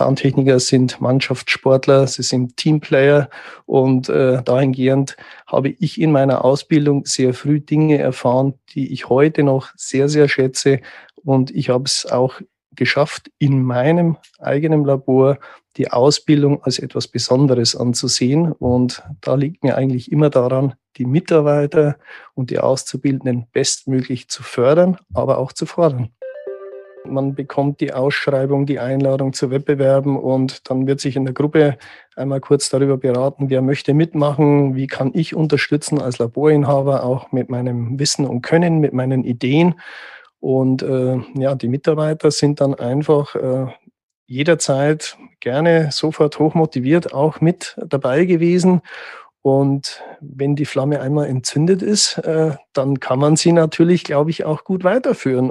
Zahntechniker sind Mannschaftssportler, sie sind Teamplayer und äh, dahingehend habe ich in meiner Ausbildung sehr früh Dinge erfahren, die ich heute noch sehr, sehr schätze und ich habe es auch geschafft, in meinem eigenen Labor die Ausbildung als etwas Besonderes anzusehen. Und da liegt mir eigentlich immer daran, die Mitarbeiter und die Auszubildenden bestmöglich zu fördern, aber auch zu fordern. Man bekommt die Ausschreibung, die Einladung zu Wettbewerben und dann wird sich in der Gruppe einmal kurz darüber beraten, wer möchte mitmachen, wie kann ich unterstützen als Laborinhaber, auch mit meinem Wissen und Können, mit meinen Ideen. Und äh, ja, die Mitarbeiter sind dann einfach äh, jederzeit gerne sofort hochmotiviert auch mit dabei gewesen. Und wenn die Flamme einmal entzündet ist, äh, dann kann man sie natürlich, glaube ich, auch gut weiterführen.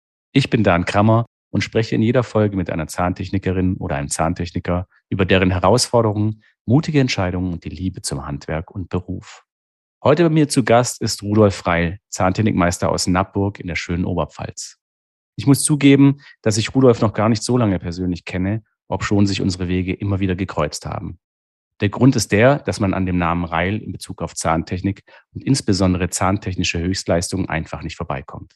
Ich bin Dan Krammer und spreche in jeder Folge mit einer Zahntechnikerin oder einem Zahntechniker über deren Herausforderungen, mutige Entscheidungen und die Liebe zum Handwerk und Beruf. Heute bei mir zu Gast ist Rudolf Freil, Zahntechnikmeister aus Nappburg in der schönen Oberpfalz. Ich muss zugeben, dass ich Rudolf noch gar nicht so lange persönlich kenne, ob schon sich unsere Wege immer wieder gekreuzt haben. Der Grund ist der, dass man an dem Namen Reil in Bezug auf Zahntechnik und insbesondere zahntechnische Höchstleistungen einfach nicht vorbeikommt.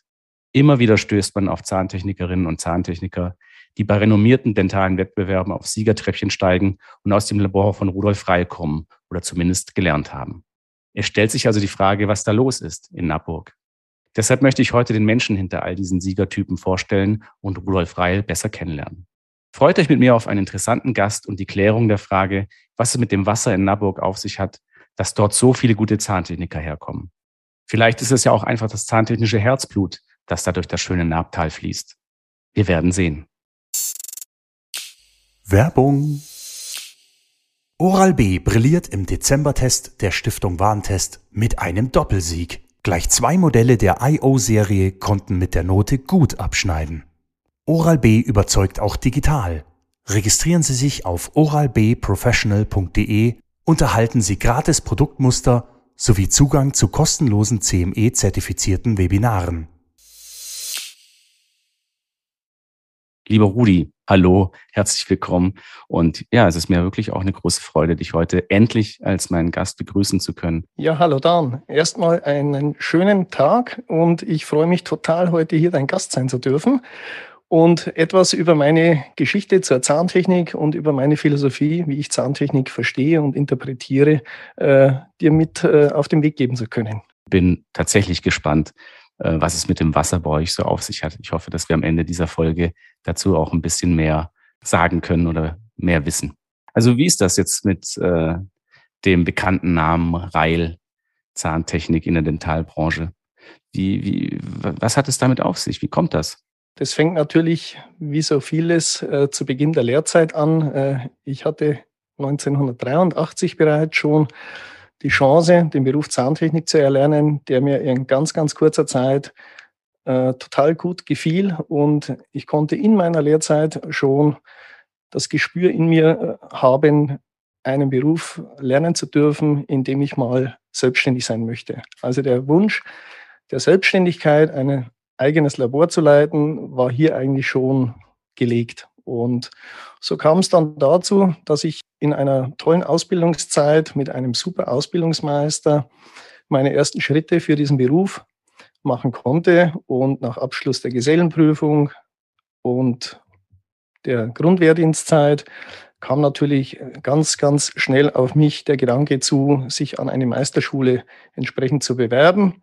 Immer wieder stößt man auf Zahntechnikerinnen und Zahntechniker, die bei renommierten dentalen Wettbewerben auf Siegertreppchen steigen und aus dem Labor von Rudolf Freil kommen oder zumindest gelernt haben. Es stellt sich also die Frage, was da los ist in Nappburg. Deshalb möchte ich heute den Menschen hinter all diesen Siegertypen vorstellen und Rudolf Reil besser kennenlernen. Freut euch mit mir auf einen interessanten Gast und die Klärung der Frage, was es mit dem Wasser in Naburg auf sich hat, dass dort so viele gute Zahntechniker herkommen. Vielleicht ist es ja auch einfach das zahntechnische Herzblut, das da durch das schöne Nabtal fließt. Wir werden sehen. Werbung Oral-B brilliert im Dezembertest der Stiftung Warentest mit einem Doppelsieg. Gleich zwei Modelle der IO-Serie konnten mit der Note gut abschneiden. Oral-B überzeugt auch digital. Registrieren Sie sich auf oralbprofessional.de und erhalten Sie gratis Produktmuster sowie Zugang zu kostenlosen CME-zertifizierten Webinaren. Lieber Rudi, hallo, herzlich willkommen. Und ja, es ist mir wirklich auch eine große Freude, dich heute endlich als meinen Gast begrüßen zu können. Ja, hallo Dan. Erstmal einen schönen Tag und ich freue mich total, heute hier dein Gast sein zu dürfen und etwas über meine Geschichte zur Zahntechnik und über meine Philosophie, wie ich Zahntechnik verstehe und interpretiere, äh, dir mit äh, auf den Weg geben zu können. Bin tatsächlich gespannt, was es mit dem Wasser bei euch so auf sich hat. Ich hoffe, dass wir am Ende dieser Folge dazu auch ein bisschen mehr sagen können oder mehr wissen. Also wie ist das jetzt mit äh, dem bekannten Namen Reil Zahntechnik in der Dentalbranche? Wie, wie, was hat es damit auf sich? Wie kommt das? Das fängt natürlich wie so vieles äh, zu Beginn der Lehrzeit an. Äh, ich hatte 1983 bereits schon die Chance, den Beruf Zahntechnik zu erlernen, der mir in ganz, ganz kurzer Zeit äh, total gut gefiel. Und ich konnte in meiner Lehrzeit schon das Gespür in mir äh, haben, einen Beruf lernen zu dürfen, in dem ich mal selbstständig sein möchte. Also der Wunsch der Selbstständigkeit, ein eigenes Labor zu leiten, war hier eigentlich schon gelegt. Und so kam es dann dazu, dass ich in einer tollen Ausbildungszeit mit einem super Ausbildungsmeister meine ersten Schritte für diesen Beruf machen konnte. Und nach Abschluss der Gesellenprüfung und der Grundwehrdienstzeit kam natürlich ganz, ganz schnell auf mich der Gedanke zu, sich an eine Meisterschule entsprechend zu bewerben.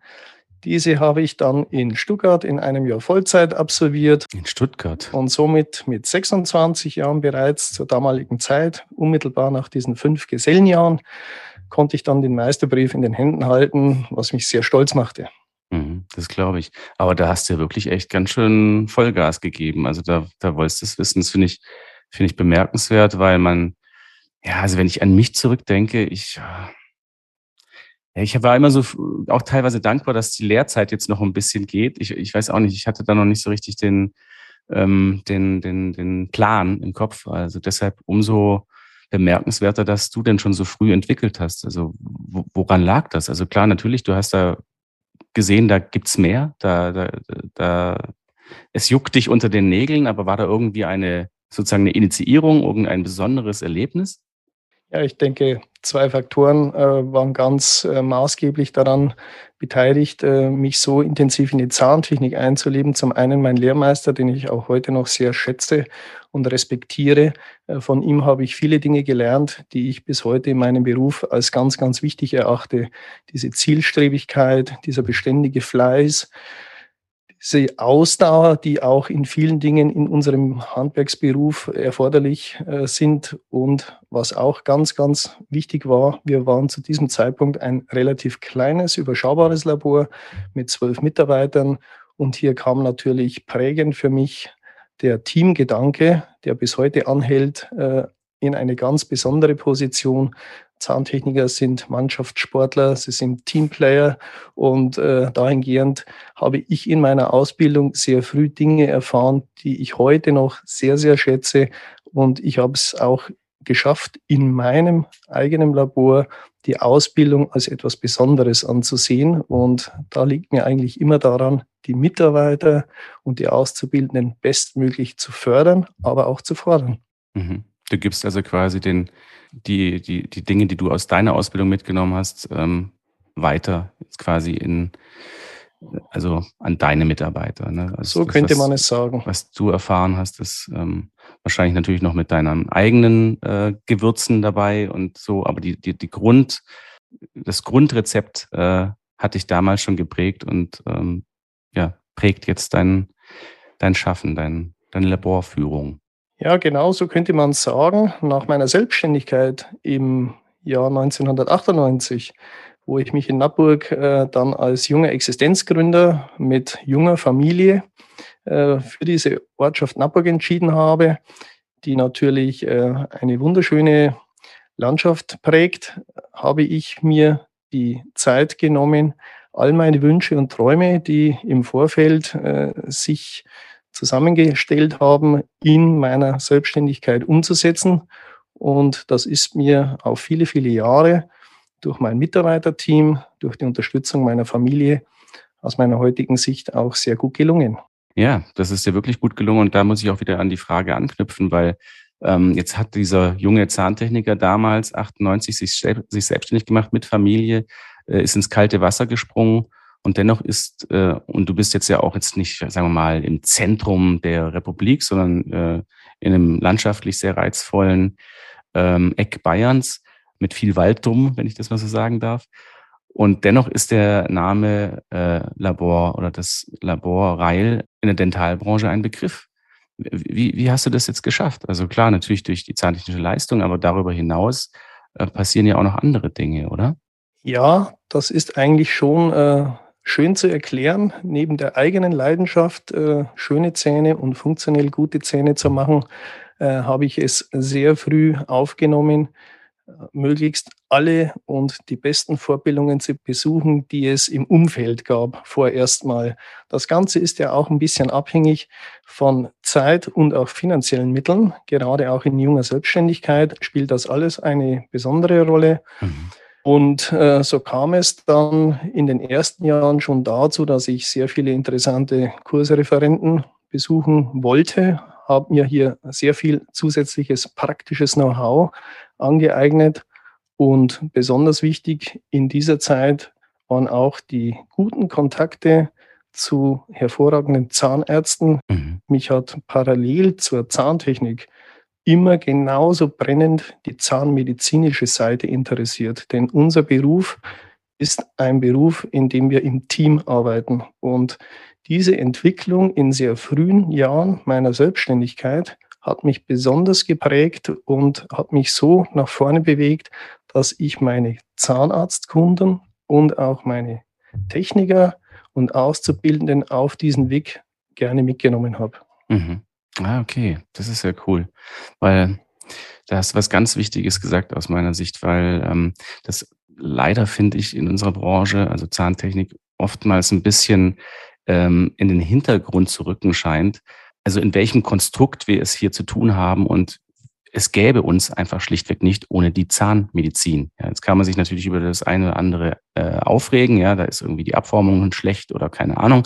Diese habe ich dann in Stuttgart in einem Jahr Vollzeit absolviert. In Stuttgart. Und somit mit 26 Jahren bereits zur damaligen Zeit, unmittelbar nach diesen fünf Gesellenjahren, konnte ich dann den Meisterbrief in den Händen halten, was mich sehr stolz machte. Mhm, das glaube ich. Aber da hast du ja wirklich echt ganz schön Vollgas gegeben. Also da, da wolltest du es wissen. Das finde ich, finde ich bemerkenswert, weil man, ja, also wenn ich an mich zurückdenke, ich, ja, ich war immer so auch teilweise dankbar, dass die Lehrzeit jetzt noch ein bisschen geht. Ich, ich weiß auch nicht, ich hatte da noch nicht so richtig den, ähm, den, den, den Plan im Kopf. Also deshalb umso bemerkenswerter, dass du denn schon so früh entwickelt hast. Also woran lag das? Also klar, natürlich, du hast da gesehen, da gibt's mehr, da, da, da, es juckt dich unter den Nägeln, aber war da irgendwie eine sozusagen eine Initiierung, irgendein besonderes Erlebnis? Ja, ich denke, zwei Faktoren äh, waren ganz äh, maßgeblich daran beteiligt, äh, mich so intensiv in die Zahntechnik einzuleben. Zum einen mein Lehrmeister, den ich auch heute noch sehr schätze und respektiere. Äh, von ihm habe ich viele Dinge gelernt, die ich bis heute in meinem Beruf als ganz, ganz wichtig erachte. Diese Zielstrebigkeit, dieser beständige Fleiß, diese Ausdauer, die auch in vielen Dingen in unserem Handwerksberuf erforderlich äh, sind. Und was auch ganz, ganz wichtig war, wir waren zu diesem Zeitpunkt ein relativ kleines, überschaubares Labor mit zwölf Mitarbeitern. Und hier kam natürlich prägend für mich der Teamgedanke, der bis heute anhält, äh, in eine ganz besondere Position, Zahntechniker sind Mannschaftssportler, sie sind Teamplayer und äh, dahingehend habe ich in meiner Ausbildung sehr früh Dinge erfahren, die ich heute noch sehr, sehr schätze und ich habe es auch geschafft, in meinem eigenen Labor die Ausbildung als etwas Besonderes anzusehen. Und da liegt mir eigentlich immer daran, die Mitarbeiter und die Auszubildenden bestmöglich zu fördern, aber auch zu fordern. Mhm. Du gibst also quasi den, die, die, die Dinge, die du aus deiner Ausbildung mitgenommen hast, ähm, weiter quasi in, also an deine Mitarbeiter. Ne? Also so das, könnte was, man es sagen. Was du erfahren hast, ist ähm, wahrscheinlich natürlich noch mit deinen eigenen äh, Gewürzen dabei und so, aber die, die, die Grund, das Grundrezept äh, hat dich damals schon geprägt und ähm, ja, prägt jetzt dein, dein Schaffen, dein, deine Laborführung. Ja, genau so könnte man sagen. Nach meiner Selbstständigkeit im Jahr 1998, wo ich mich in Nappburg äh, dann als junger Existenzgründer mit junger Familie äh, für diese Ortschaft Nappburg entschieden habe, die natürlich äh, eine wunderschöne Landschaft prägt, habe ich mir die Zeit genommen, all meine Wünsche und Träume, die im Vorfeld äh, sich zusammengestellt haben, in meiner Selbstständigkeit umzusetzen. Und das ist mir auf viele, viele Jahre durch mein Mitarbeiterteam, durch die Unterstützung meiner Familie aus meiner heutigen Sicht auch sehr gut gelungen. Ja, das ist dir wirklich gut gelungen. Und da muss ich auch wieder an die Frage anknüpfen, weil ähm, jetzt hat dieser junge Zahntechniker damals 98 sich, sich selbstständig gemacht mit Familie, äh, ist ins kalte Wasser gesprungen und dennoch ist, äh, und du bist jetzt ja auch jetzt nicht, sagen wir mal, im Zentrum der Republik, sondern äh, in einem landschaftlich sehr reizvollen ähm, Eck Bayerns mit viel Walddumm, wenn ich das mal so sagen darf. Und dennoch ist der Name äh, Labor oder das Labor Reil in der Dentalbranche ein Begriff. Wie, wie hast du das jetzt geschafft? Also klar, natürlich durch die zahntechnische Leistung, aber darüber hinaus äh, passieren ja auch noch andere Dinge, oder? Ja, das ist eigentlich schon äh, schön zu erklären, neben der eigenen Leidenschaft, äh, schöne Zähne und funktionell gute Zähne zu machen, äh, habe ich es sehr früh aufgenommen, äh, möglichst alle und die besten Vorbildungen zu besuchen, die es im Umfeld gab, vorerst mal. Das Ganze ist ja auch ein bisschen abhängig von Zeit und auch finanziellen Mitteln. Gerade auch in junger Selbstständigkeit spielt das alles eine besondere Rolle. Mhm. Und äh, so kam es dann in den ersten Jahren schon dazu, dass ich sehr viele interessante Kursreferenten besuchen wollte, habe mir hier sehr viel zusätzliches praktisches Know-how angeeignet. Und besonders wichtig in dieser Zeit waren auch die guten Kontakte zu hervorragenden Zahnärzten. Mhm. Mich hat parallel zur Zahntechnik immer genauso brennend die zahnmedizinische Seite interessiert. Denn unser Beruf ist ein Beruf, in dem wir im Team arbeiten. Und diese Entwicklung in sehr frühen Jahren meiner Selbstständigkeit hat mich besonders geprägt und hat mich so nach vorne bewegt, dass ich meine Zahnarztkunden und auch meine Techniker und Auszubildenden auf diesen Weg gerne mitgenommen habe. Mhm. Ah, okay. Das ist ja cool. Weil da hast du was ganz Wichtiges gesagt aus meiner Sicht, weil ähm, das leider finde ich in unserer Branche, also Zahntechnik, oftmals ein bisschen ähm, in den Hintergrund zu rücken scheint. Also in welchem Konstrukt wir es hier zu tun haben und es gäbe uns einfach schlichtweg nicht ohne die Zahnmedizin. Ja, jetzt kann man sich natürlich über das eine oder andere äh, aufregen. Ja, da ist irgendwie die Abformung schlecht oder keine Ahnung.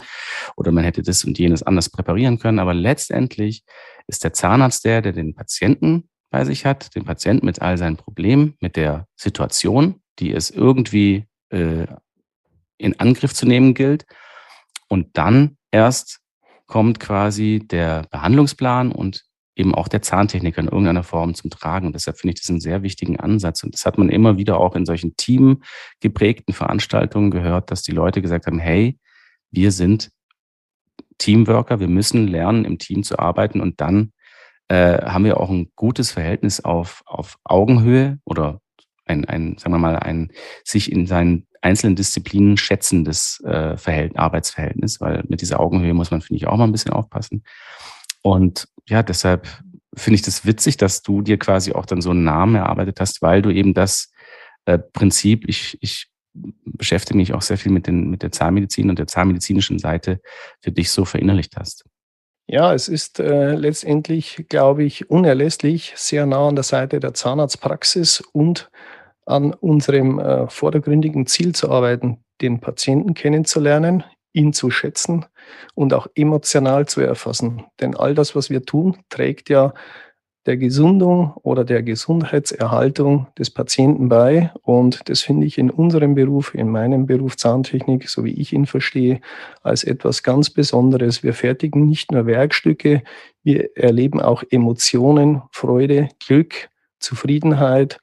Oder man hätte das und jenes anders präparieren können. Aber letztendlich ist der Zahnarzt der, der den Patienten bei sich hat, den Patienten mit all seinen Problemen, mit der Situation, die es irgendwie äh, in Angriff zu nehmen gilt. Und dann erst kommt quasi der Behandlungsplan und eben auch der Zahntechniker in irgendeiner Form zum Tragen. Und deshalb finde ich das einen sehr wichtigen Ansatz. Und das hat man immer wieder auch in solchen teamgeprägten Veranstaltungen gehört, dass die Leute gesagt haben, hey, wir sind Teamworker, wir müssen lernen, im Team zu arbeiten und dann äh, haben wir auch ein gutes Verhältnis auf, auf Augenhöhe oder ein, ein, sagen wir mal, ein sich in seinen einzelnen Disziplinen schätzendes äh, Verhältnis, Arbeitsverhältnis, weil mit dieser Augenhöhe muss man, finde ich, auch mal ein bisschen aufpassen. Und ja, deshalb finde ich das witzig, dass du dir quasi auch dann so einen Namen erarbeitet hast, weil du eben das äh, Prinzip, ich, ich beschäftige mich auch sehr viel mit, den, mit der Zahnmedizin und der zahnmedizinischen Seite für dich so verinnerlicht hast. Ja, es ist äh, letztendlich, glaube ich, unerlässlich, sehr nah an der Seite der Zahnarztpraxis und an unserem äh, vordergründigen Ziel zu arbeiten, den Patienten kennenzulernen, ihn zu schätzen und auch emotional zu erfassen. Denn all das, was wir tun, trägt ja der Gesundung oder der Gesundheitserhaltung des Patienten bei. Und das finde ich in unserem Beruf, in meinem Beruf Zahntechnik, so wie ich ihn verstehe, als etwas ganz Besonderes. Wir fertigen nicht nur Werkstücke, wir erleben auch Emotionen, Freude, Glück, Zufriedenheit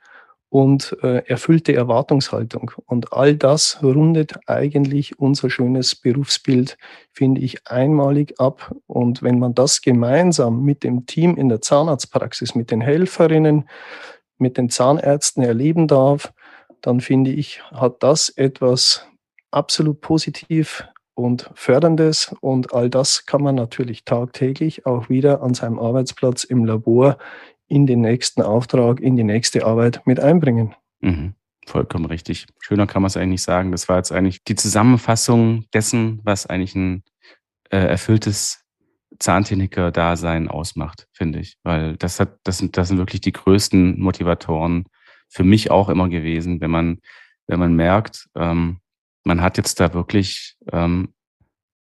und äh, erfüllte Erwartungshaltung. Und all das rundet eigentlich unser schönes Berufsbild, finde ich, einmalig ab. Und wenn man das gemeinsam mit dem Team in der Zahnarztpraxis, mit den Helferinnen, mit den Zahnärzten erleben darf, dann finde ich, hat das etwas absolut positiv und förderndes. Und all das kann man natürlich tagtäglich auch wieder an seinem Arbeitsplatz im Labor in den nächsten Auftrag, in die nächste Arbeit mit einbringen. Mhm. Vollkommen richtig. Schöner kann man es eigentlich sagen. Das war jetzt eigentlich die Zusammenfassung dessen, was eigentlich ein äh, erfülltes Zahntechniker-Dasein ausmacht, finde ich. Weil das hat, das sind, das sind wirklich die größten Motivatoren für mich auch immer gewesen, wenn man, wenn man merkt, ähm, man hat jetzt da wirklich ähm,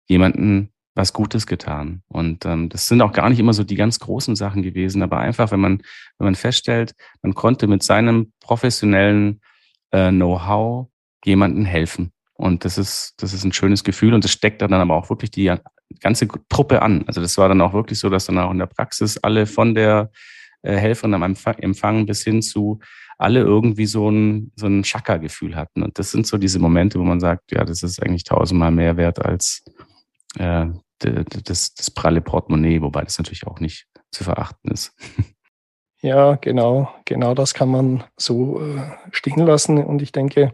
jemanden was Gutes getan. Und ähm, das sind auch gar nicht immer so die ganz großen Sachen gewesen, aber einfach, wenn man, wenn man feststellt, man konnte mit seinem professionellen äh, Know-how jemandem helfen. Und das ist, das ist ein schönes Gefühl und das steckt dann aber auch wirklich die ganze Truppe an. Also das war dann auch wirklich so, dass dann auch in der Praxis alle von der äh, Helferin am Empfang bis hin zu alle irgendwie so ein, so ein Schakka-Gefühl hatten. Und das sind so diese Momente, wo man sagt, ja, das ist eigentlich tausendmal mehr wert als äh, das, das pralle Portemonnaie, wobei das natürlich auch nicht zu verachten ist. Ja, genau, genau das kann man so äh, stehen lassen. Und ich denke,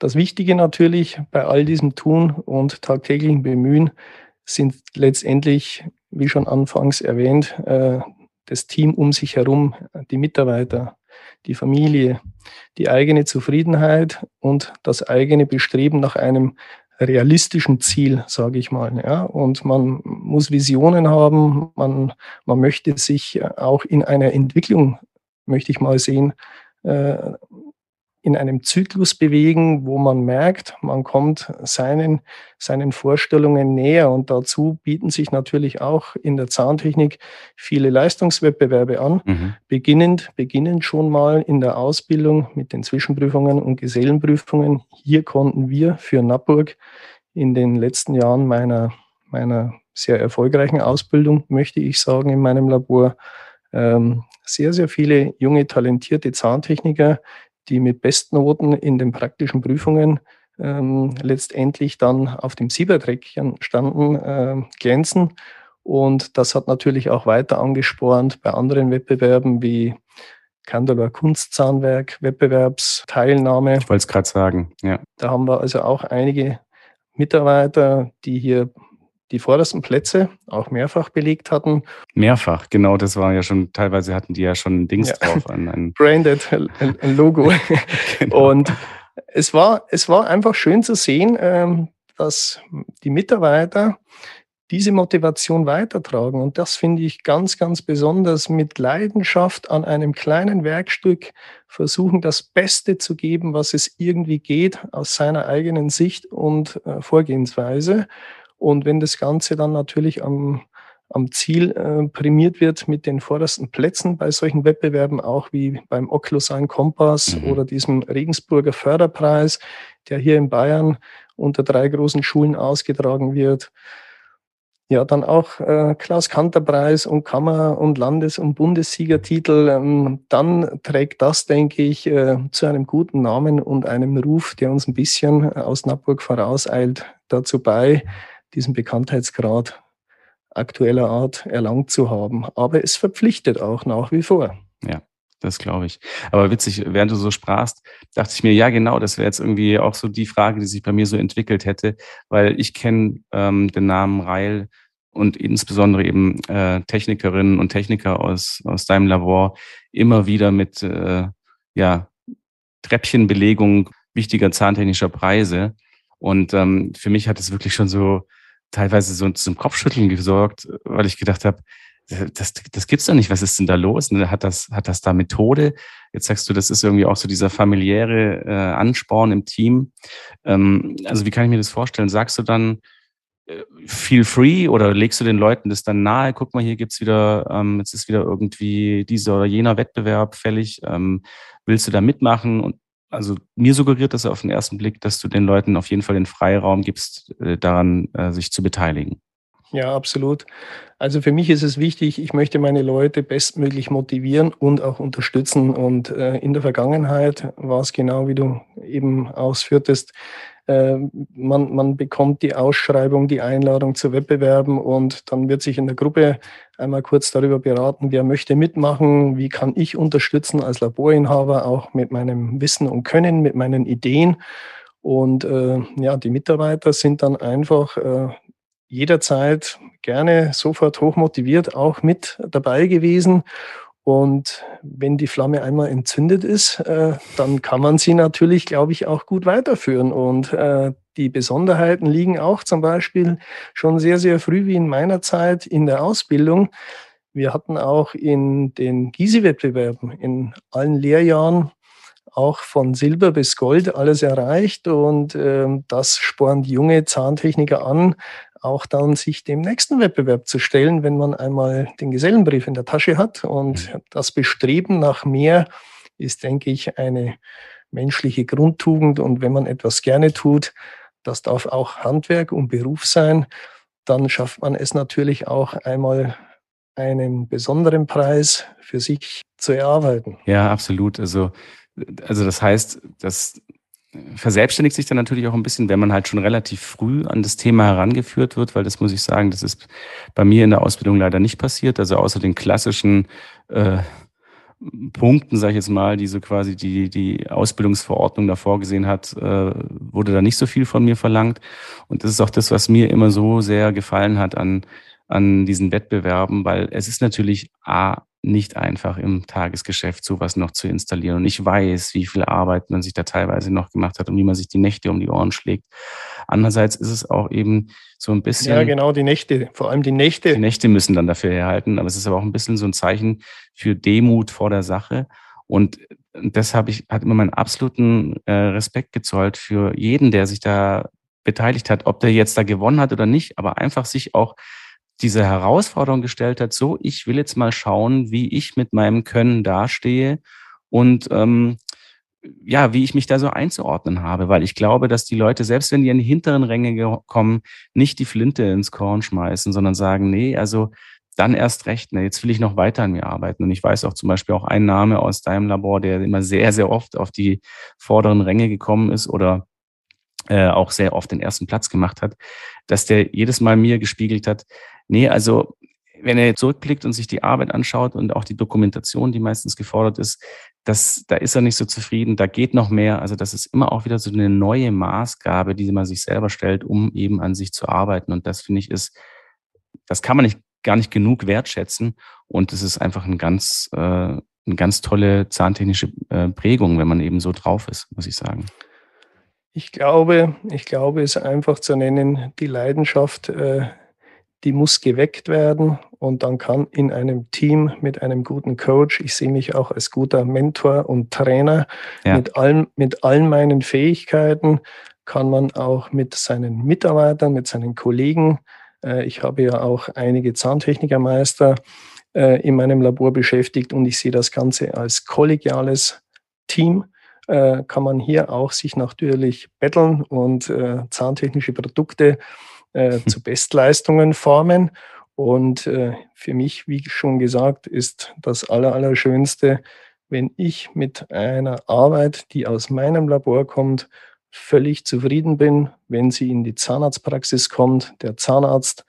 das Wichtige natürlich bei all diesem Tun und tagtäglichen Bemühen sind letztendlich, wie schon anfangs erwähnt, äh, das Team um sich herum, die Mitarbeiter, die Familie, die eigene Zufriedenheit und das eigene Bestreben nach einem realistischen Ziel, sage ich mal. Ja? Und man muss Visionen haben, man, man möchte sich auch in einer Entwicklung, möchte ich mal sehen, äh, in einem Zyklus bewegen, wo man merkt, man kommt seinen, seinen Vorstellungen näher. Und dazu bieten sich natürlich auch in der Zahntechnik viele Leistungswettbewerbe an, mhm. beginnend, beginnend schon mal in der Ausbildung mit den Zwischenprüfungen und Gesellenprüfungen. Hier konnten wir für Nappburg in den letzten Jahren meiner, meiner sehr erfolgreichen Ausbildung, möchte ich sagen, in meinem Labor, ähm, sehr, sehr viele junge, talentierte Zahntechniker, die mit Bestnoten in den praktischen Prüfungen ähm, letztendlich dann auf dem Siebertreckchen standen, äh, glänzen. Und das hat natürlich auch weiter angespornt bei anderen Wettbewerben wie Kandalor Kunstzahnwerk, Wettbewerbsteilnahme. Ich wollte es gerade sagen, ja. Da haben wir also auch einige Mitarbeiter, die hier die vordersten Plätze auch mehrfach belegt hatten. Mehrfach, genau, das war ja schon, teilweise hatten die ja schon ein Dings ja. drauf. Ein, ein Branded, ein Logo. genau. Und es war, es war einfach schön zu sehen, ähm, dass die Mitarbeiter diese Motivation weitertragen. Und das finde ich ganz, ganz besonders mit Leidenschaft an einem kleinen Werkstück versuchen, das Beste zu geben, was es irgendwie geht aus seiner eigenen Sicht und äh, Vorgehensweise. Und wenn das Ganze dann natürlich am, am Ziel äh, prämiert wird mit den vordersten Plätzen bei solchen Wettbewerben, auch wie beim Occlusign Kompass mhm. oder diesem Regensburger Förderpreis, der hier in Bayern unter drei großen Schulen ausgetragen wird, ja, dann auch äh, Klaus-Kanter-Preis und Kammer- und Landes- und Bundessiegertitel. Ähm, dann trägt das, denke ich, äh, zu einem guten Namen und einem Ruf, der uns ein bisschen äh, aus Nappburg vorauseilt, dazu bei, diesen Bekanntheitsgrad aktueller Art erlangt zu haben. Aber es verpflichtet auch nach wie vor. Ja. Das glaube ich. Aber witzig, während du so sprachst, dachte ich mir, ja, genau, das wäre jetzt irgendwie auch so die Frage, die sich bei mir so entwickelt hätte, weil ich kenne ähm, den Namen Reil und insbesondere eben äh, Technikerinnen und Techniker aus, aus deinem Labor immer wieder mit äh, ja, Treppchenbelegung wichtiger zahntechnischer Preise. Und ähm, für mich hat es wirklich schon so teilweise so zum Kopfschütteln gesorgt, weil ich gedacht habe, das, das gibt's doch nicht. Was ist denn da los? Ne, hat das, hat das da Methode? Jetzt sagst du, das ist irgendwie auch so dieser familiäre äh, Ansporn im Team. Ähm, also wie kann ich mir das vorstellen? Sagst du dann, äh, feel free oder legst du den Leuten das dann nahe? Guck mal, hier gibt's wieder, ähm, jetzt ist wieder irgendwie dieser oder jener Wettbewerb fällig. Ähm, willst du da mitmachen? Und also mir suggeriert das auf den ersten Blick, dass du den Leuten auf jeden Fall den Freiraum gibst, äh, daran äh, sich zu beteiligen. Ja, absolut. Also für mich ist es wichtig, ich möchte meine Leute bestmöglich motivieren und auch unterstützen. Und äh, in der Vergangenheit war es genau, wie du eben ausführtest, man, man bekommt die Ausschreibung, die Einladung zu Wettbewerben und dann wird sich in der Gruppe einmal kurz darüber beraten, wer möchte mitmachen, wie kann ich unterstützen als Laborinhaber, auch mit meinem Wissen und Können, mit meinen Ideen. Und äh, ja, die Mitarbeiter sind dann einfach äh, jederzeit gerne sofort hochmotiviert auch mit dabei gewesen. Und wenn die Flamme einmal entzündet ist, äh, dann kann man sie natürlich, glaube ich, auch gut weiterführen. Und äh, die Besonderheiten liegen auch zum Beispiel schon sehr, sehr früh wie in meiner Zeit in der Ausbildung. Wir hatten auch in den Gysi-Wettbewerben in allen Lehrjahren auch von Silber bis Gold alles erreicht und äh, das spornt junge Zahntechniker an, auch dann sich dem nächsten Wettbewerb zu stellen, wenn man einmal den Gesellenbrief in der Tasche hat. Und mhm. das Bestreben nach mehr ist, denke ich, eine menschliche Grundtugend. Und wenn man etwas gerne tut, das darf auch Handwerk und Beruf sein, dann schafft man es natürlich auch einmal einen besonderen Preis für sich zu erarbeiten. Ja, absolut. Also, also das heißt, dass verselbstständigt sich dann natürlich auch ein bisschen, wenn man halt schon relativ früh an das Thema herangeführt wird, weil das muss ich sagen, das ist bei mir in der Ausbildung leider nicht passiert. Also außer den klassischen äh, Punkten, sage ich jetzt mal, die so quasi die, die Ausbildungsverordnung da vorgesehen hat, äh, wurde da nicht so viel von mir verlangt. Und das ist auch das, was mir immer so sehr gefallen hat an, an diesen Wettbewerben, weil es ist natürlich A, nicht einfach im Tagesgeschäft sowas noch zu installieren. Und ich weiß, wie viel Arbeit man sich da teilweise noch gemacht hat und wie man sich die Nächte um die Ohren schlägt. Andererseits ist es auch eben so ein bisschen. Ja, genau, die Nächte, vor allem die Nächte. Die Nächte müssen dann dafür herhalten, aber es ist aber auch ein bisschen so ein Zeichen für Demut vor der Sache. Und das habe ich, hat immer meinen absoluten äh, Respekt gezollt für jeden, der sich da beteiligt hat, ob der jetzt da gewonnen hat oder nicht, aber einfach sich auch diese Herausforderung gestellt hat, so, ich will jetzt mal schauen, wie ich mit meinem Können dastehe und ähm, ja, wie ich mich da so einzuordnen habe, weil ich glaube, dass die Leute, selbst wenn die in die hinteren Ränge kommen, nicht die Flinte ins Korn schmeißen, sondern sagen, nee, also dann erst recht, ne, jetzt will ich noch weiter an mir arbeiten. Und ich weiß auch zum Beispiel auch ein Name aus deinem Labor, der immer sehr, sehr oft auf die vorderen Ränge gekommen ist oder äh, auch sehr oft den ersten Platz gemacht hat, dass der jedes Mal mir gespiegelt hat, nee, also wenn er zurückblickt und sich die Arbeit anschaut und auch die Dokumentation, die meistens gefordert ist, das, da ist er nicht so zufrieden, da geht noch mehr. Also das ist immer auch wieder so eine neue Maßgabe, die man sich selber stellt, um eben an sich zu arbeiten. Und das finde ich ist, das kann man nicht gar nicht genug wertschätzen. Und es ist einfach ein ganz, äh, eine ganz tolle zahntechnische äh, Prägung, wenn man eben so drauf ist, muss ich sagen. Ich glaube, ich glaube, es einfach zu nennen, die Leidenschaft, äh, die muss geweckt werden und dann kann in einem Team mit einem guten Coach, ich sehe mich auch als guter Mentor und Trainer, ja. mit, allen, mit allen meinen Fähigkeiten kann man auch mit seinen Mitarbeitern, mit seinen Kollegen, äh, ich habe ja auch einige Zahntechnikermeister äh, in meinem Labor beschäftigt und ich sehe das Ganze als kollegiales Team äh, kann man hier auch sich natürlich betteln und äh, zahntechnische Produkte äh, zu Bestleistungen formen. Und äh, für mich, wie schon gesagt, ist das Allerallerschönste, wenn ich mit einer Arbeit, die aus meinem Labor kommt, völlig zufrieden bin, wenn sie in die Zahnarztpraxis kommt, der Zahnarzt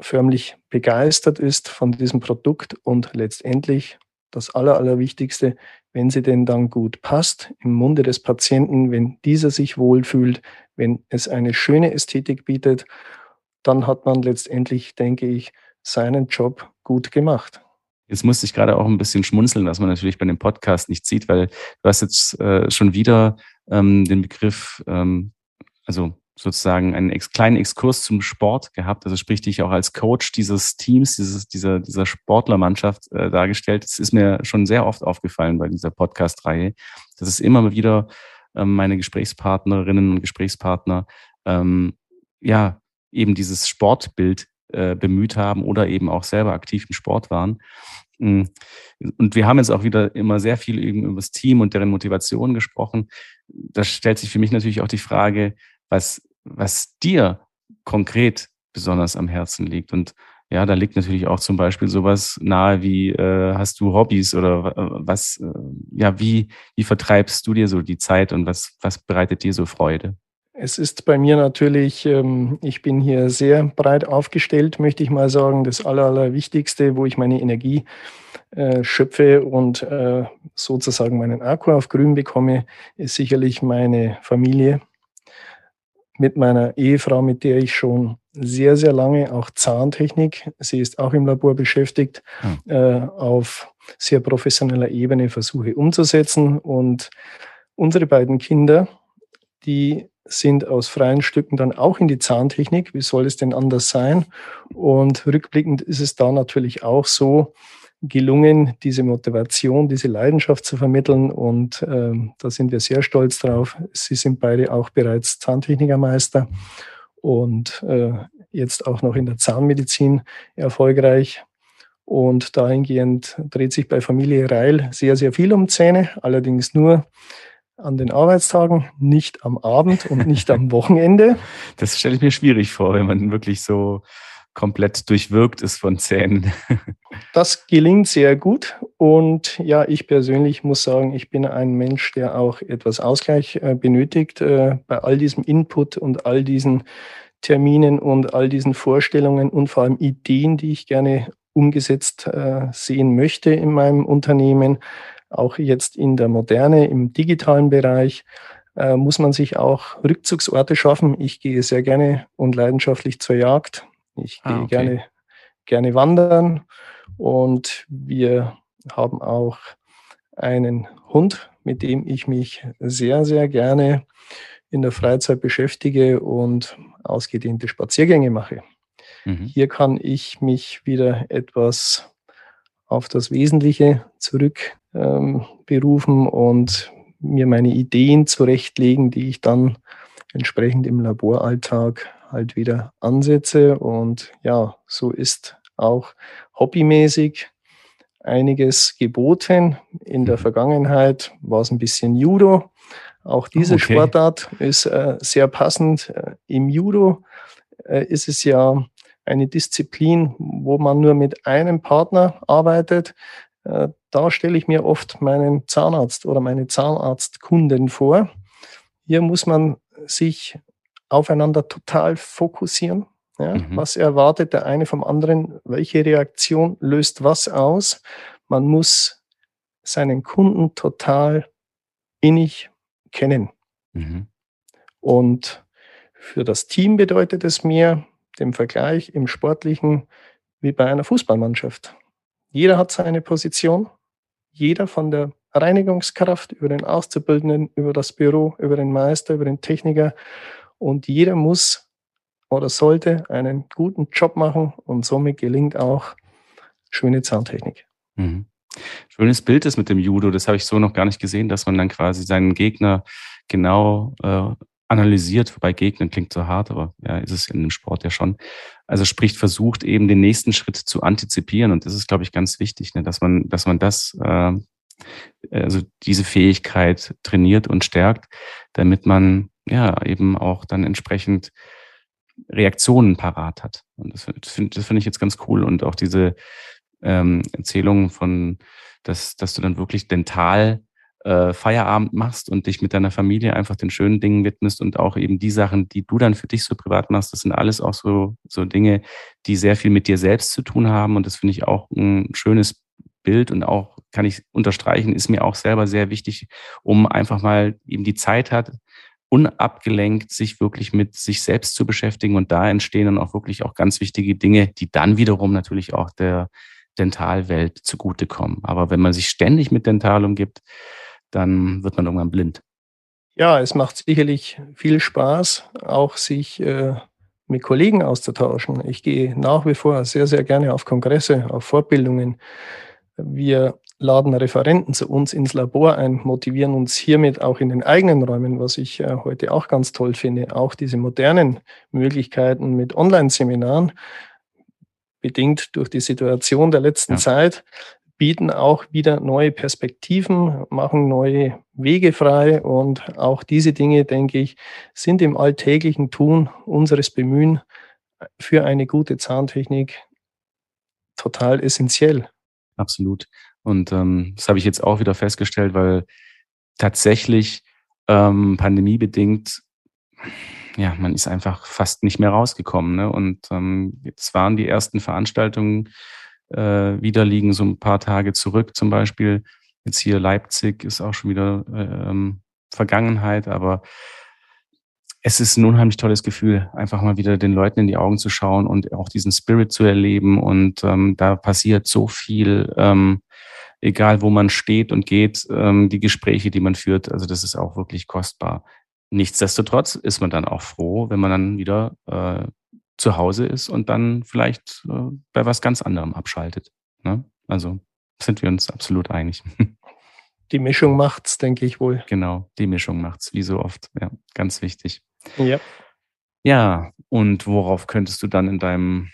förmlich begeistert ist von diesem Produkt und letztendlich das Aller, Allerwichtigste, wenn sie denn dann gut passt im Munde des Patienten, wenn dieser sich wohlfühlt, wenn es eine schöne Ästhetik bietet, dann hat man letztendlich, denke ich, seinen Job gut gemacht. Jetzt musste ich gerade auch ein bisschen schmunzeln, was man natürlich bei dem Podcast nicht sieht, weil du hast jetzt äh, schon wieder ähm, den Begriff, ähm, also sozusagen einen ex kleinen Exkurs zum Sport gehabt. Also sprich dich auch als Coach dieses Teams, dieses, dieser, dieser Sportlermannschaft äh, dargestellt. Das ist mir schon sehr oft aufgefallen bei dieser Podcast-Reihe, dass es immer wieder meine Gesprächspartnerinnen und Gesprächspartner ähm, ja eben dieses Sportbild äh, bemüht haben oder eben auch selber aktiv im Sport waren. Mm. Und wir haben jetzt auch wieder immer sehr viel eben über das Team und deren Motivation gesprochen. Da stellt sich für mich natürlich auch die Frage, was was dir konkret besonders am Herzen liegt. Und ja, da liegt natürlich auch zum Beispiel sowas nahe wie, äh, hast du Hobbys oder was, äh, ja, wie, wie vertreibst du dir so die Zeit und was, was bereitet dir so Freude? Es ist bei mir natürlich, ähm, ich bin hier sehr breit aufgestellt, möchte ich mal sagen. Das Aller, Allerwichtigste, wo ich meine Energie äh, schöpfe und äh, sozusagen meinen Akku auf grün bekomme, ist sicherlich meine Familie, mit meiner Ehefrau, mit der ich schon sehr, sehr lange auch Zahntechnik, sie ist auch im Labor beschäftigt, hm. äh, auf sehr professioneller Ebene versuche umzusetzen. Und unsere beiden Kinder, die sind aus freien Stücken dann auch in die Zahntechnik. Wie soll es denn anders sein? Und rückblickend ist es da natürlich auch so, gelungen, diese Motivation, diese Leidenschaft zu vermitteln. Und äh, da sind wir sehr stolz drauf. Sie sind beide auch bereits Zahntechnikermeister und äh, jetzt auch noch in der Zahnmedizin erfolgreich. Und dahingehend dreht sich bei Familie Reil sehr, sehr viel um Zähne, allerdings nur an den Arbeitstagen, nicht am Abend und nicht am Wochenende. Das stelle ich mir schwierig vor, wenn man wirklich so komplett durchwirkt ist von Zähnen. Das gelingt sehr gut. Und ja, ich persönlich muss sagen, ich bin ein Mensch, der auch etwas Ausgleich äh, benötigt äh, bei all diesem Input und all diesen Terminen und all diesen Vorstellungen und vor allem Ideen, die ich gerne umgesetzt äh, sehen möchte in meinem Unternehmen. Auch jetzt in der Moderne, im digitalen Bereich muss man sich auch Rückzugsorte schaffen. Ich gehe sehr gerne und leidenschaftlich zur Jagd ich ah, gehe okay. gerne, gerne wandern und wir haben auch einen Hund, mit dem ich mich sehr, sehr gerne in der Freizeit beschäftige und ausgedehnte Spaziergänge mache. Mhm. Hier kann ich mich wieder etwas auf das Wesentliche zurückberufen ähm, und mir meine Ideen zurechtlegen, die ich dann entsprechend im Laboralltag halt wieder ansetze. Und ja, so ist auch hobbymäßig einiges geboten. In der mhm. Vergangenheit war es ein bisschen Judo. Auch diese okay. Sportart ist äh, sehr passend. Äh, Im Judo äh, ist es ja eine Disziplin, wo man nur mit einem Partner arbeitet. Äh, da stelle ich mir oft meinen Zahnarzt oder meine Zahnarztkunden vor. Hier muss man sich aufeinander total fokussieren. Ja? Mhm. Was erwartet der eine vom anderen? Welche Reaktion löst was aus? Man muss seinen Kunden total innig kennen. Mhm. Und für das Team bedeutet es mir, dem Vergleich im Sportlichen wie bei einer Fußballmannschaft. Jeder hat seine Position, jeder von der Reinigungskraft über den Auszubildenden, über das Büro, über den Meister, über den Techniker und jeder muss oder sollte einen guten Job machen und somit gelingt auch schöne Zahntechnik. Mhm. Schönes Bild ist mit dem Judo, das habe ich so noch gar nicht gesehen, dass man dann quasi seinen Gegner genau äh, analysiert, wobei Gegner klingt so hart, aber ja, ist es in dem Sport ja schon. Also spricht, versucht eben den nächsten Schritt zu antizipieren und das ist, glaube ich, ganz wichtig, ne, dass man, dass man das, äh, also diese Fähigkeit trainiert und stärkt, damit man ja eben auch dann entsprechend Reaktionen parat hat. Und das, das finde find ich jetzt ganz cool und auch diese ähm, Erzählung von, dass, dass du dann wirklich dental äh, Feierabend machst und dich mit deiner Familie einfach den schönen Dingen widmest und auch eben die Sachen, die du dann für dich so privat machst, das sind alles auch so, so Dinge, die sehr viel mit dir selbst zu tun haben. Und das finde ich auch ein schönes Bild und auch kann ich unterstreichen, ist mir auch selber sehr wichtig, um einfach mal eben die Zeit hat, unabgelenkt sich wirklich mit sich selbst zu beschäftigen und da entstehen dann auch wirklich auch ganz wichtige Dinge, die dann wiederum natürlich auch der Dentalwelt zugutekommen. Aber wenn man sich ständig mit Dental umgibt, dann wird man irgendwann blind. Ja, es macht sicherlich viel Spaß, auch sich äh, mit Kollegen auszutauschen. Ich gehe nach wie vor sehr, sehr gerne auf Kongresse, auf Fortbildungen. Wir laden Referenten zu uns ins Labor ein, motivieren uns hiermit auch in den eigenen Räumen, was ich äh, heute auch ganz toll finde. Auch diese modernen Möglichkeiten mit Online-Seminaren, bedingt durch die Situation der letzten ja. Zeit, bieten auch wieder neue Perspektiven, machen neue Wege frei und auch diese Dinge, denke ich, sind im alltäglichen Tun unseres Bemühen für eine gute Zahntechnik total essentiell. Absolut. Und ähm, das habe ich jetzt auch wieder festgestellt, weil tatsächlich ähm, pandemiebedingt, ja, man ist einfach fast nicht mehr rausgekommen. Ne? Und ähm, jetzt waren die ersten Veranstaltungen äh, wieder liegen so ein paar Tage zurück. Zum Beispiel jetzt hier Leipzig ist auch schon wieder ähm, Vergangenheit, aber es ist ein unheimlich tolles Gefühl, einfach mal wieder den Leuten in die Augen zu schauen und auch diesen Spirit zu erleben. Und ähm, da passiert so viel, ähm, egal wo man steht und geht, ähm, die Gespräche, die man führt. Also das ist auch wirklich kostbar. Nichtsdestotrotz ist man dann auch froh, wenn man dann wieder äh, zu Hause ist und dann vielleicht äh, bei was ganz anderem abschaltet. Ne? Also sind wir uns absolut einig. Die Mischung macht's, denke ich wohl. Genau, die Mischung macht's, wie so oft. Ja, ganz wichtig. Ja. Ja, und worauf könntest du dann in deinem,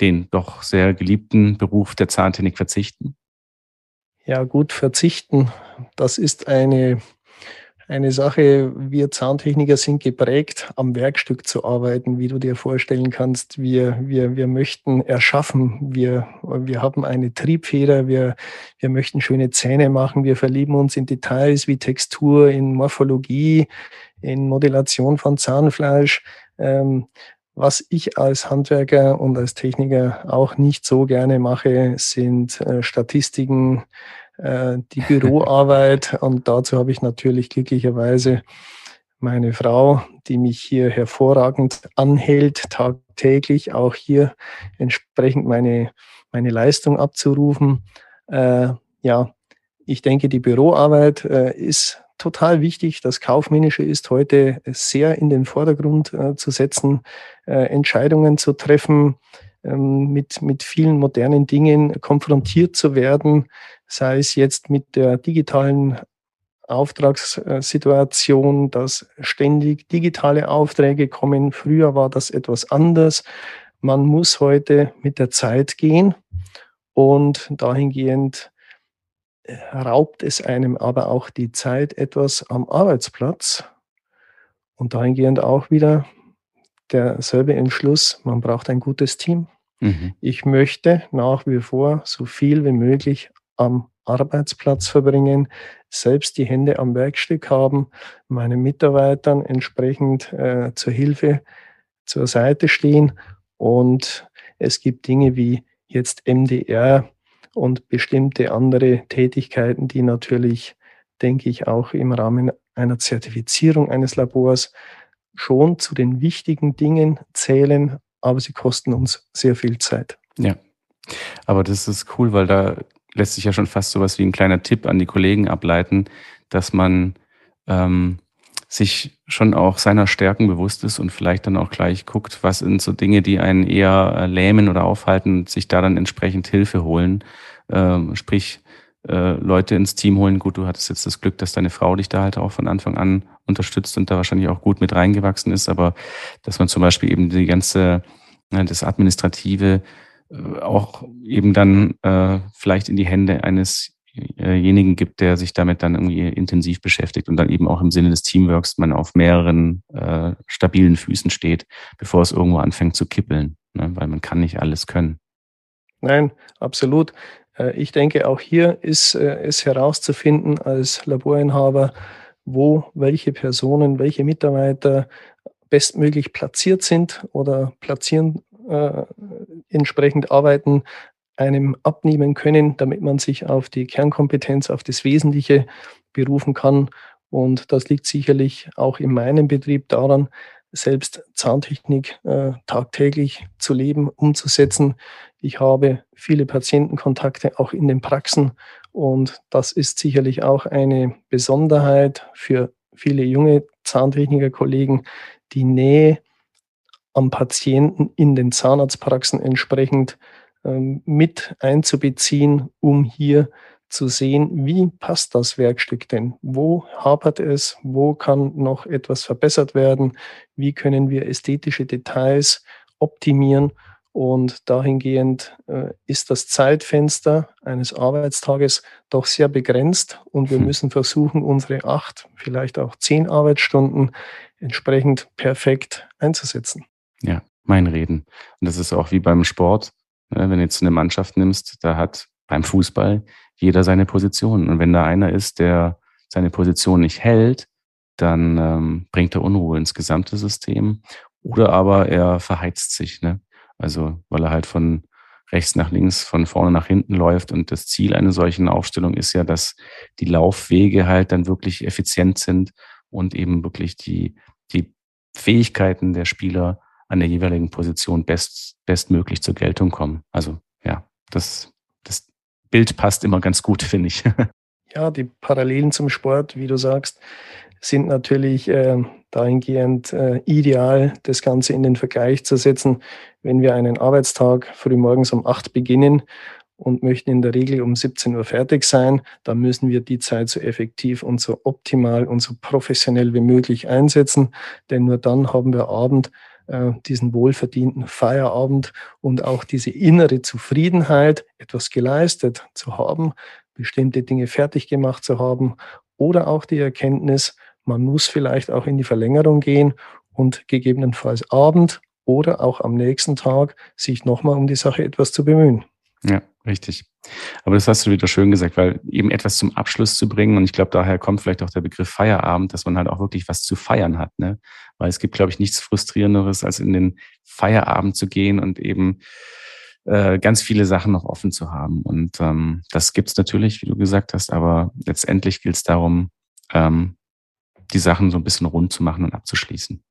den doch sehr geliebten Beruf der Zahntechnik verzichten? Ja, gut, verzichten. Das ist eine eine Sache, wir Zahntechniker sind geprägt, am Werkstück zu arbeiten, wie du dir vorstellen kannst. Wir, wir, wir möchten erschaffen, wir, wir haben eine Triebfeder, wir, wir möchten schöne Zähne machen, wir verlieben uns in Details wie Textur, in Morphologie, in Modellation von Zahnfleisch. Ähm, was ich als Handwerker und als Techniker auch nicht so gerne mache, sind äh, Statistiken, äh, die Büroarbeit. Und dazu habe ich natürlich glücklicherweise meine Frau, die mich hier hervorragend anhält, tagtäglich auch hier entsprechend meine, meine Leistung abzurufen. Äh, ja, ich denke, die Büroarbeit äh, ist total wichtig. Das Kaufmännische ist heute sehr in den Vordergrund äh, zu setzen, äh, Entscheidungen zu treffen, ähm, mit, mit vielen modernen Dingen konfrontiert zu werden, sei es jetzt mit der digitalen Auftragssituation, dass ständig digitale Aufträge kommen. Früher war das etwas anders. Man muss heute mit der Zeit gehen und dahingehend raubt es einem aber auch die Zeit etwas am Arbeitsplatz und dahingehend auch wieder derselbe Entschluss, man braucht ein gutes Team. Mhm. Ich möchte nach wie vor so viel wie möglich am Arbeitsplatz verbringen, selbst die Hände am Werkstück haben, meinen Mitarbeitern entsprechend äh, zur Hilfe zur Seite stehen. Und es gibt Dinge wie jetzt MDR und bestimmte andere Tätigkeiten, die natürlich, denke ich, auch im Rahmen einer Zertifizierung eines Labors schon zu den wichtigen Dingen zählen, aber sie kosten uns sehr viel Zeit. Ja, aber das ist cool, weil da lässt sich ja schon fast sowas wie ein kleiner Tipp an die Kollegen ableiten, dass man ähm, sich schon auch seiner Stärken bewusst ist und vielleicht dann auch gleich guckt, was sind so Dinge, die einen eher äh, lähmen oder aufhalten, sich da dann entsprechend Hilfe holen. Ähm, sprich, äh, Leute ins Team holen. Gut, du hattest jetzt das Glück, dass deine Frau dich da halt auch von Anfang an unterstützt und da wahrscheinlich auch gut mit reingewachsen ist, aber dass man zum Beispiel eben die ganze, äh, das Administrative äh, auch eben dann äh, vielleicht in die Hände eines jenigen gibt, der sich damit dann irgendwie intensiv beschäftigt und dann eben auch im Sinne des Teamworks man auf mehreren äh, stabilen Füßen steht, bevor es irgendwo anfängt zu kippeln, ne? weil man kann nicht alles können. Nein, absolut. Äh, ich denke, auch hier ist äh, es herauszufinden als Laborinhaber, wo welche Personen, welche Mitarbeiter bestmöglich platziert sind oder platzieren, äh, entsprechend arbeiten, einem abnehmen können, damit man sich auf die Kernkompetenz, auf das Wesentliche berufen kann. Und das liegt sicherlich auch in meinem Betrieb daran, selbst Zahntechnik äh, tagtäglich zu leben, umzusetzen. Ich habe viele Patientenkontakte auch in den Praxen und das ist sicherlich auch eine Besonderheit für viele junge Zahntechniker-Kollegen, die Nähe am Patienten in den Zahnarztpraxen entsprechend mit einzubeziehen, um hier zu sehen, wie passt das Werkstück denn? Wo hapert es? Wo kann noch etwas verbessert werden? Wie können wir ästhetische Details optimieren? Und dahingehend äh, ist das Zeitfenster eines Arbeitstages doch sehr begrenzt und wir hm. müssen versuchen, unsere acht, vielleicht auch zehn Arbeitsstunden entsprechend perfekt einzusetzen. Ja, mein Reden. Und das ist auch wie beim Sport. Wenn du jetzt eine Mannschaft nimmst, da hat beim Fußball jeder seine Position. Und wenn da einer ist, der seine Position nicht hält, dann ähm, bringt er Unruhe ins gesamte System. Oder aber er verheizt sich, ne? Also weil er halt von rechts nach links, von vorne nach hinten läuft. Und das Ziel einer solchen Aufstellung ist ja, dass die Laufwege halt dann wirklich effizient sind und eben wirklich die, die Fähigkeiten der Spieler an der jeweiligen Position best, bestmöglich zur Geltung kommen. Also ja, das, das Bild passt immer ganz gut, finde ich. Ja, die Parallelen zum Sport, wie du sagst, sind natürlich äh, dahingehend äh, ideal, das Ganze in den Vergleich zu setzen. Wenn wir einen Arbeitstag frühmorgens um acht beginnen und möchten in der Regel um 17 Uhr fertig sein, dann müssen wir die Zeit so effektiv und so optimal und so professionell wie möglich einsetzen, denn nur dann haben wir Abend äh, diesen wohlverdienten Feierabend und auch diese innere Zufriedenheit, etwas geleistet zu haben, bestimmte Dinge fertig gemacht zu haben oder auch die Erkenntnis, man muss vielleicht auch in die Verlängerung gehen und gegebenenfalls Abend oder auch am nächsten Tag sich nochmal um die Sache etwas zu bemühen. Ja, richtig. Aber das hast du wieder schön gesagt, weil eben etwas zum Abschluss zu bringen, und ich glaube, daher kommt vielleicht auch der Begriff Feierabend, dass man halt auch wirklich was zu feiern hat. Ne? Weil es gibt, glaube ich, nichts Frustrierenderes, als in den Feierabend zu gehen und eben äh, ganz viele Sachen noch offen zu haben. Und ähm, das gibt's natürlich, wie du gesagt hast, aber letztendlich gilt es darum, ähm, die Sachen so ein bisschen rund zu machen und abzuschließen.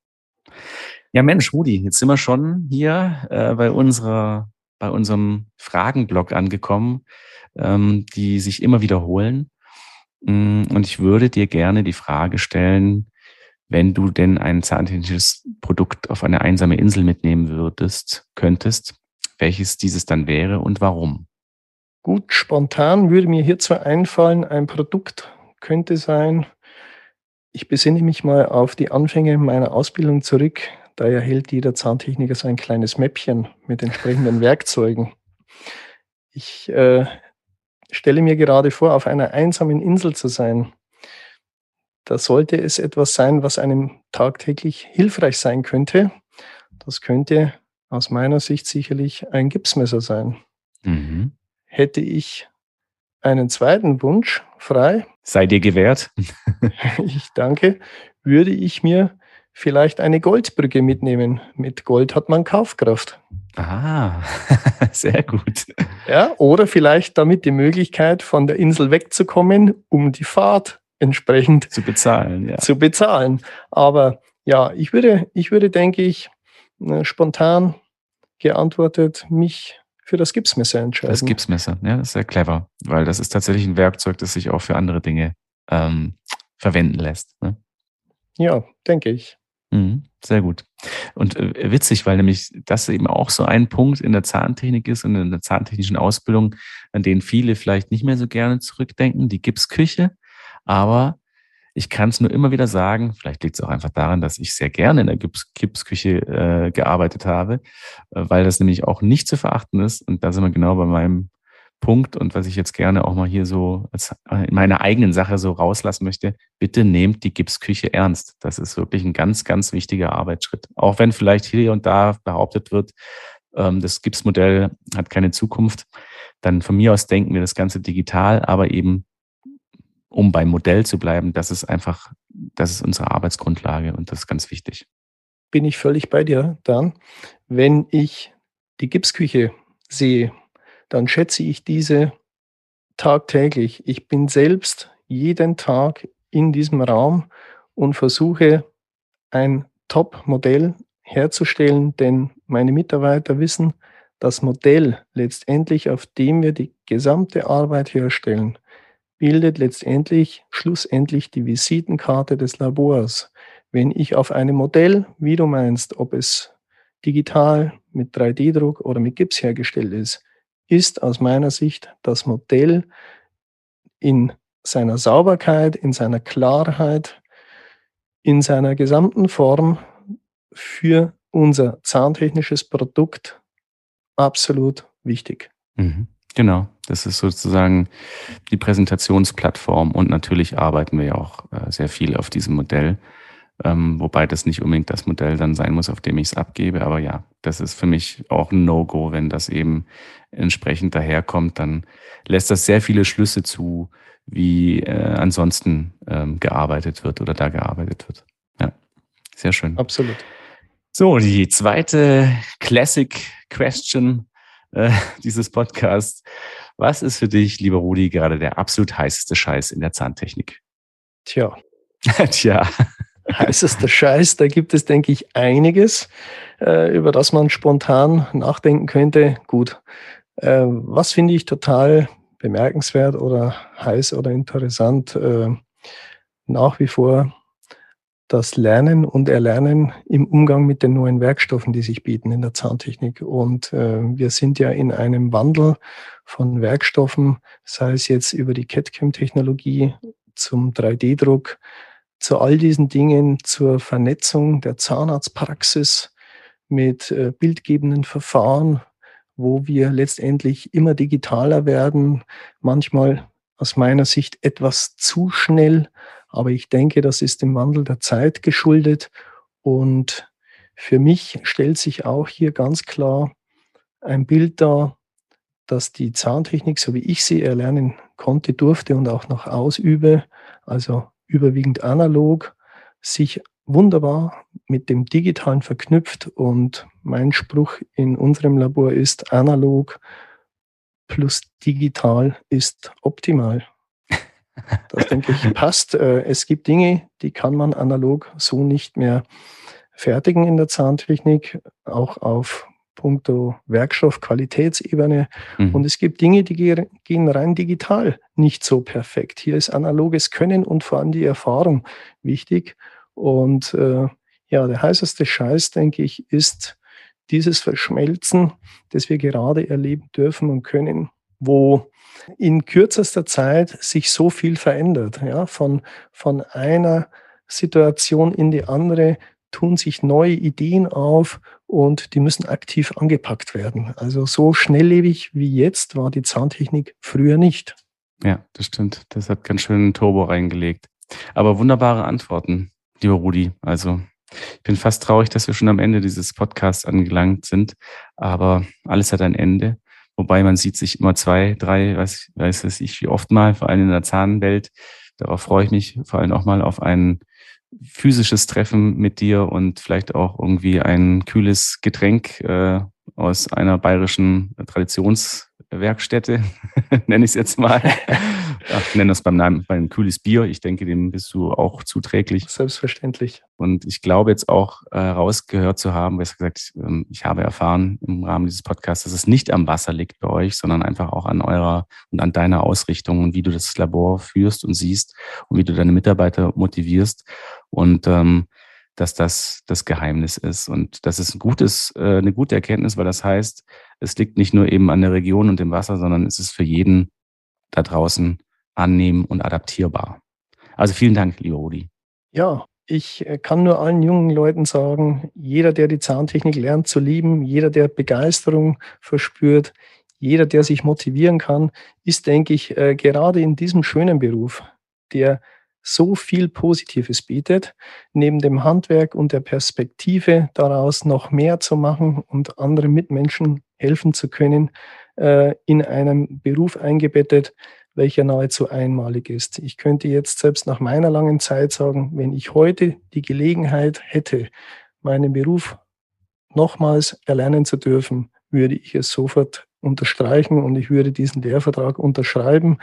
Ja, Mensch, Rudi, jetzt sind wir schon hier äh, bei unserer bei unserem Fragenblock angekommen, ähm, die sich immer wiederholen. Mm, und ich würde dir gerne die Frage stellen, wenn du denn ein zahntechnisches Produkt auf eine einsame Insel mitnehmen würdest, könntest, welches dieses dann wäre und warum? Gut, spontan würde mir hierzu einfallen, ein Produkt könnte sein, ich besinne mich mal auf die Anfänge meiner Ausbildung zurück. Da erhält jeder Zahntechniker so ein kleines Mäppchen mit entsprechenden Werkzeugen. Ich äh, stelle mir gerade vor, auf einer einsamen Insel zu sein. Da sollte es etwas sein, was einem tagtäglich hilfreich sein könnte. Das könnte aus meiner Sicht sicherlich ein Gipsmesser sein. Mhm. Hätte ich einen zweiten Wunsch frei. Sei dir gewährt. ich danke. Würde ich mir vielleicht eine Goldbrücke mitnehmen. Mit Gold hat man Kaufkraft. Ah, sehr gut. Ja, oder vielleicht damit die Möglichkeit, von der Insel wegzukommen, um die Fahrt entsprechend zu bezahlen. Ja. Zu bezahlen. Aber ja, ich würde, ich würde, denke ich, äh, spontan geantwortet, mich für das Gipsmesser entscheiden. Das Gipsmesser, ja, das ist sehr clever, weil das ist tatsächlich ein Werkzeug, das sich auch für andere Dinge ähm, verwenden lässt. Ne? Ja, denke ich. Mhm, sehr gut. Und äh, witzig, weil nämlich das eben auch so ein Punkt in der Zahntechnik ist und in der zahntechnischen Ausbildung, an den viele vielleicht nicht mehr so gerne zurückdenken, die Gipsküche. Aber ich kann es nur immer wieder sagen, vielleicht liegt es auch einfach daran, dass ich sehr gerne in der Gips Gipsküche äh, gearbeitet habe, äh, weil das nämlich auch nicht zu verachten ist. Und da sind wir genau bei meinem Punkt und was ich jetzt gerne auch mal hier so als äh, in meiner eigenen Sache so rauslassen möchte, bitte nehmt die Gipsküche ernst. Das ist wirklich ein ganz, ganz wichtiger Arbeitsschritt. Auch wenn vielleicht hier und da behauptet wird, ähm, das Gipsmodell hat keine Zukunft, dann von mir aus denken wir das Ganze digital, aber eben um beim Modell zu bleiben, das ist einfach, das ist unsere Arbeitsgrundlage und das ist ganz wichtig. Bin ich völlig bei dir, Dan. Wenn ich die Gipsküche sehe, dann schätze ich diese tagtäglich. Ich bin selbst jeden Tag in diesem Raum und versuche ein Top-Modell herzustellen, denn meine Mitarbeiter wissen, das Modell letztendlich, auf dem wir die gesamte Arbeit herstellen, bildet letztendlich schlussendlich die Visitenkarte des Labors. Wenn ich auf einem Modell, wie du meinst, ob es digital mit 3D-Druck oder mit Gips hergestellt ist, ist aus meiner Sicht das Modell in seiner Sauberkeit, in seiner Klarheit, in seiner gesamten Form für unser zahntechnisches Produkt absolut wichtig. Mhm. Genau, das ist sozusagen die Präsentationsplattform und natürlich arbeiten wir ja auch äh, sehr viel auf diesem Modell, ähm, wobei das nicht unbedingt das Modell dann sein muss, auf dem ich es abgebe. Aber ja, das ist für mich auch ein No-Go, wenn das eben entsprechend daherkommt, dann lässt das sehr viele Schlüsse zu, wie äh, ansonsten ähm, gearbeitet wird oder da gearbeitet wird. Ja, sehr schön. Absolut. So, die zweite Classic Question äh, dieses Podcasts. Was ist für dich, lieber Rudi, gerade der absolut heißeste Scheiß in der Zahntechnik? Tja. Tja. Heißester Scheiß, da gibt es, denke ich, einiges, äh, über das man spontan nachdenken könnte. Gut, äh, was finde ich total bemerkenswert oder heiß oder interessant? Äh, nach wie vor das Lernen und Erlernen im Umgang mit den neuen Werkstoffen, die sich bieten in der Zahntechnik. Und wir sind ja in einem Wandel von Werkstoffen, sei es jetzt über die CAD-CAM-Technologie zum 3D-Druck, zu all diesen Dingen, zur Vernetzung der Zahnarztpraxis mit äh, bildgebenden Verfahren, wo wir letztendlich immer digitaler werden, manchmal aus meiner Sicht etwas zu schnell aber ich denke, das ist dem Wandel der Zeit geschuldet. Und für mich stellt sich auch hier ganz klar ein Bild dar, dass die Zahntechnik, so wie ich sie erlernen konnte, durfte und auch noch ausübe, also überwiegend analog, sich wunderbar mit dem Digitalen verknüpft. Und mein Spruch in unserem Labor ist, analog plus digital ist optimal. Das denke ich passt. Äh, es gibt Dinge, die kann man analog so nicht mehr fertigen in der Zahntechnik, auch auf puncto Werkstoff, Qualitätsebene. Mhm. Und es gibt Dinge, die gehen rein digital nicht so perfekt. Hier ist analoges Können und vor allem die Erfahrung wichtig. Und äh, ja, der heißeste Scheiß, denke ich, ist dieses Verschmelzen, das wir gerade erleben dürfen und können, wo in kürzester Zeit sich so viel verändert. Ja? Von, von einer Situation in die andere tun sich neue Ideen auf und die müssen aktiv angepackt werden. Also so schnelllebig wie jetzt war die Zahntechnik früher nicht. Ja, das stimmt. Das hat ganz schön Turbo reingelegt. Aber wunderbare Antworten, lieber Rudi. Also ich bin fast traurig, dass wir schon am Ende dieses Podcasts angelangt sind. Aber alles hat ein Ende. Wobei man sieht sich immer zwei, drei, weiß, weiß ich wie oft mal, vor allem in der Zahnwelt. Darauf freue ich mich vor allem auch mal auf einen physisches Treffen mit dir und vielleicht auch irgendwie ein kühles Getränk äh, aus einer bayerischen Traditionswerkstätte, nenne ich es jetzt mal. Ach, nenne das beim Namen, beim kühles Bier. Ich denke, dem bist du auch zuträglich. Selbstverständlich. Und ich glaube jetzt auch äh, rausgehört zu haben, besser gesagt, ähm, ich habe erfahren im Rahmen dieses Podcasts, dass es nicht am Wasser liegt bei euch, sondern einfach auch an eurer und an deiner Ausrichtung und wie du das Labor führst und siehst und wie du deine Mitarbeiter motivierst. Und ähm, dass das das Geheimnis ist. Und das ist ein gutes, äh, eine gute Erkenntnis, weil das heißt, es liegt nicht nur eben an der Region und dem Wasser, sondern es ist für jeden da draußen annehmen und adaptierbar. Also vielen Dank, lieber Rudi. Ja, ich äh, kann nur allen jungen Leuten sagen, jeder, der die Zahntechnik lernt zu lieben, jeder, der Begeisterung verspürt, jeder, der sich motivieren kann, ist, denke ich, äh, gerade in diesem schönen Beruf, der so viel Positives bietet, neben dem Handwerk und der Perspektive daraus noch mehr zu machen und andere Mitmenschen helfen zu können, äh, in einem Beruf eingebettet, welcher nahezu einmalig ist. Ich könnte jetzt selbst nach meiner langen Zeit sagen, wenn ich heute die Gelegenheit hätte, meinen Beruf nochmals erlernen zu dürfen, würde ich es sofort unterstreichen und ich würde diesen Lehrvertrag unterschreiben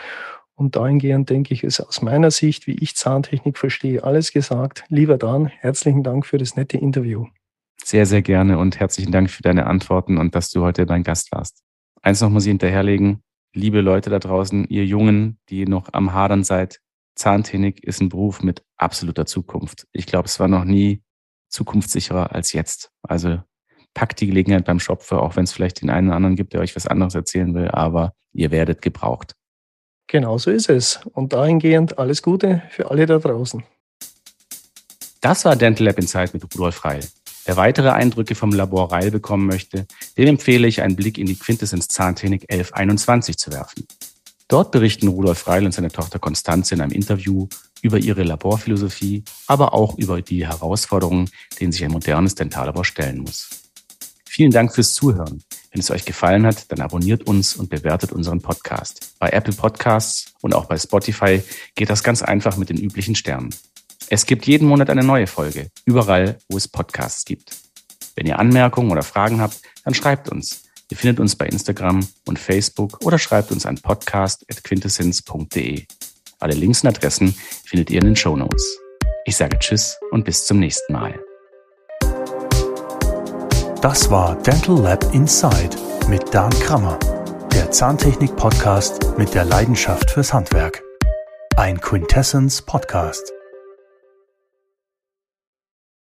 und dahingehend denke ich, ist aus meiner Sicht, wie ich Zahntechnik verstehe, alles gesagt. Lieber Dan, herzlichen Dank für das nette Interview. Sehr, sehr gerne und herzlichen Dank für deine Antworten und dass du heute mein Gast warst. Eins noch muss ich hinterherlegen. Liebe Leute da draußen, ihr Jungen, die noch am Hadern seid, Zahntechnik ist ein Beruf mit absoluter Zukunft. Ich glaube, es war noch nie zukunftssicherer als jetzt. Also packt die Gelegenheit beim Schopfe, auch wenn es vielleicht den einen oder anderen gibt, der euch was anderes erzählen will, aber ihr werdet gebraucht. Genau so ist es. Und dahingehend alles Gute für alle da draußen. Das war Dental Lab Inside mit Rudolf Reil. Wer weitere Eindrücke vom Labor Reil bekommen möchte, dem empfehle ich einen Blick in die Quintessenz Zahntechnik 1121 zu werfen. Dort berichten Rudolf Reil und seine Tochter Konstanze in einem Interview über ihre Laborphilosophie, aber auch über die Herausforderungen, denen sich ein modernes Dentallabor stellen muss. Vielen Dank fürs Zuhören. Wenn es euch gefallen hat, dann abonniert uns und bewertet unseren Podcast. Bei Apple Podcasts und auch bei Spotify geht das ganz einfach mit den üblichen Sternen. Es gibt jeden Monat eine neue Folge, überall, wo es Podcasts gibt. Wenn ihr Anmerkungen oder Fragen habt, dann schreibt uns. Ihr findet uns bei Instagram und Facebook oder schreibt uns an podcast.quintessence.de. Alle Links und Adressen findet ihr in den Show Notes. Ich sage Tschüss und bis zum nächsten Mal. Das war Dental Lab Inside mit Dan Krammer, der Zahntechnik-Podcast mit der Leidenschaft fürs Handwerk. Ein Quintessence Podcast.